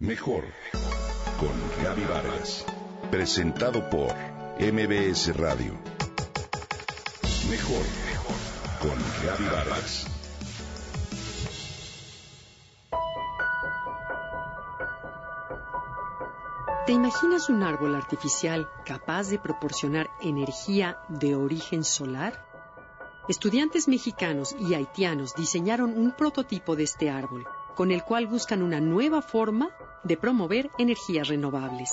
Mejor con Gaby Vargas. Presentado por MBS Radio. Mejor con Gaby Vargas. ¿Te imaginas un árbol artificial capaz de proporcionar energía de origen solar? Estudiantes mexicanos y haitianos diseñaron un prototipo de este árbol, con el cual buscan una nueva forma de promover energías renovables.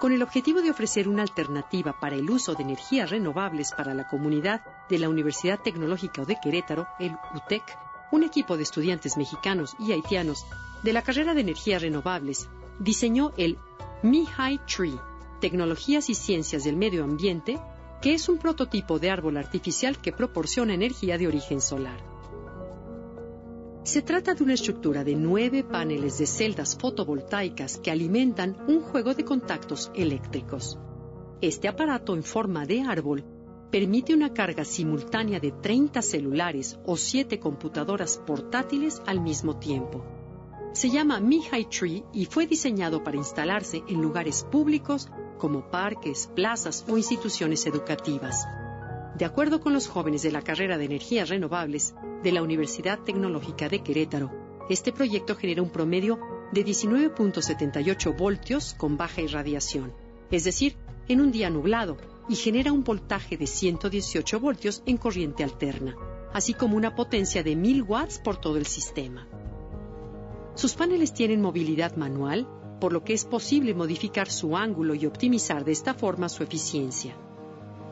Con el objetivo de ofrecer una alternativa para el uso de energías renovables para la comunidad de la Universidad Tecnológica de Querétaro, el UTEC, un equipo de estudiantes mexicanos y haitianos de la carrera de energías renovables diseñó el Mihai Tree, Tecnologías y Ciencias del Medio Ambiente, que es un prototipo de árbol artificial que proporciona energía de origen solar. Se trata de una estructura de nueve paneles de celdas fotovoltaicas que alimentan un juego de contactos eléctricos. Este aparato en forma de árbol permite una carga simultánea de 30 celulares o 7 computadoras portátiles al mismo tiempo. Se llama Mihai Tree y fue diseñado para instalarse en lugares públicos como parques, plazas o instituciones educativas. De acuerdo con los jóvenes de la carrera de energías renovables de la Universidad Tecnológica de Querétaro, este proyecto genera un promedio de 19.78 voltios con baja irradiación, es decir, en un día nublado, y genera un voltaje de 118 voltios en corriente alterna, así como una potencia de 1000 watts por todo el sistema. Sus paneles tienen movilidad manual, por lo que es posible modificar su ángulo y optimizar de esta forma su eficiencia.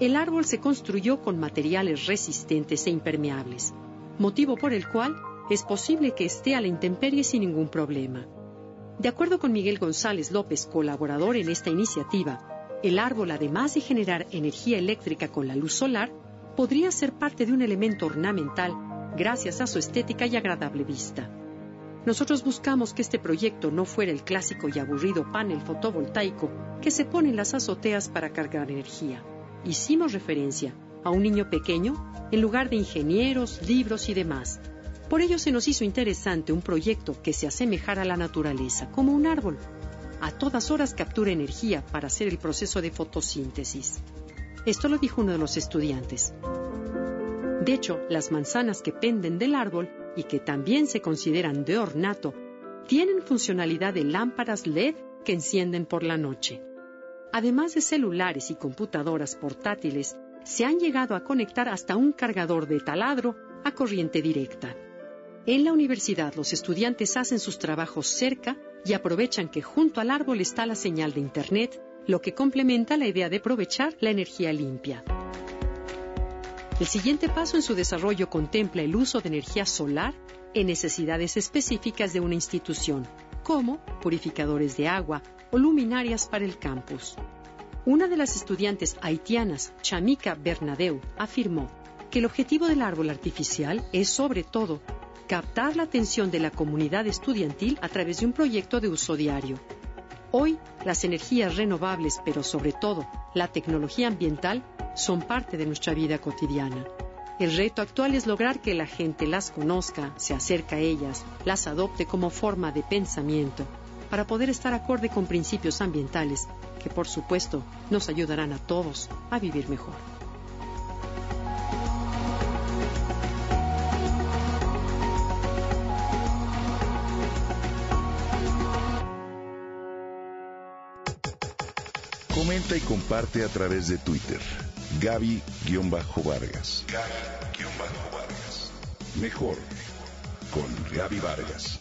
El árbol se construyó con materiales resistentes e impermeables, motivo por el cual es posible que esté a la intemperie sin ningún problema. De acuerdo con Miguel González López, colaborador en esta iniciativa, el árbol, además de generar energía eléctrica con la luz solar, podría ser parte de un elemento ornamental gracias a su estética y agradable vista. Nosotros buscamos que este proyecto no fuera el clásico y aburrido panel fotovoltaico que se pone en las azoteas para cargar energía hicimos referencia a un niño pequeño en lugar de ingenieros, libros y demás. Por ello se nos hizo interesante un proyecto que se asemejara a la naturaleza, como un árbol. A todas horas captura energía para hacer el proceso de fotosíntesis. Esto lo dijo uno de los estudiantes. De hecho, las manzanas que penden del árbol y que también se consideran de ornato, tienen funcionalidad de lámparas LED que encienden por la noche. Además de celulares y computadoras portátiles, se han llegado a conectar hasta un cargador de taladro a corriente directa. En la universidad los estudiantes hacen sus trabajos cerca y aprovechan que junto al árbol está la señal de Internet, lo que complementa la idea de aprovechar la energía limpia. El siguiente paso en su desarrollo contempla el uso de energía solar en necesidades específicas de una institución, como purificadores de agua o luminarias para el campus. Una de las estudiantes haitianas, Chamika Bernadeu, afirmó que el objetivo del árbol artificial es, sobre todo, captar la atención de la comunidad estudiantil a través de un proyecto de uso diario. Hoy, las energías renovables, pero sobre todo la tecnología ambiental, son parte de nuestra vida cotidiana. El reto actual es lograr que la gente las conozca, se acerque a ellas, las adopte como forma de pensamiento, para poder estar acorde con principios ambientales que, por supuesto, nos ayudarán a todos a vivir mejor. Comenta y comparte a través de Twitter. Gaby-Vargas. Gaby-Vargas. Mejor con Gaby Vargas.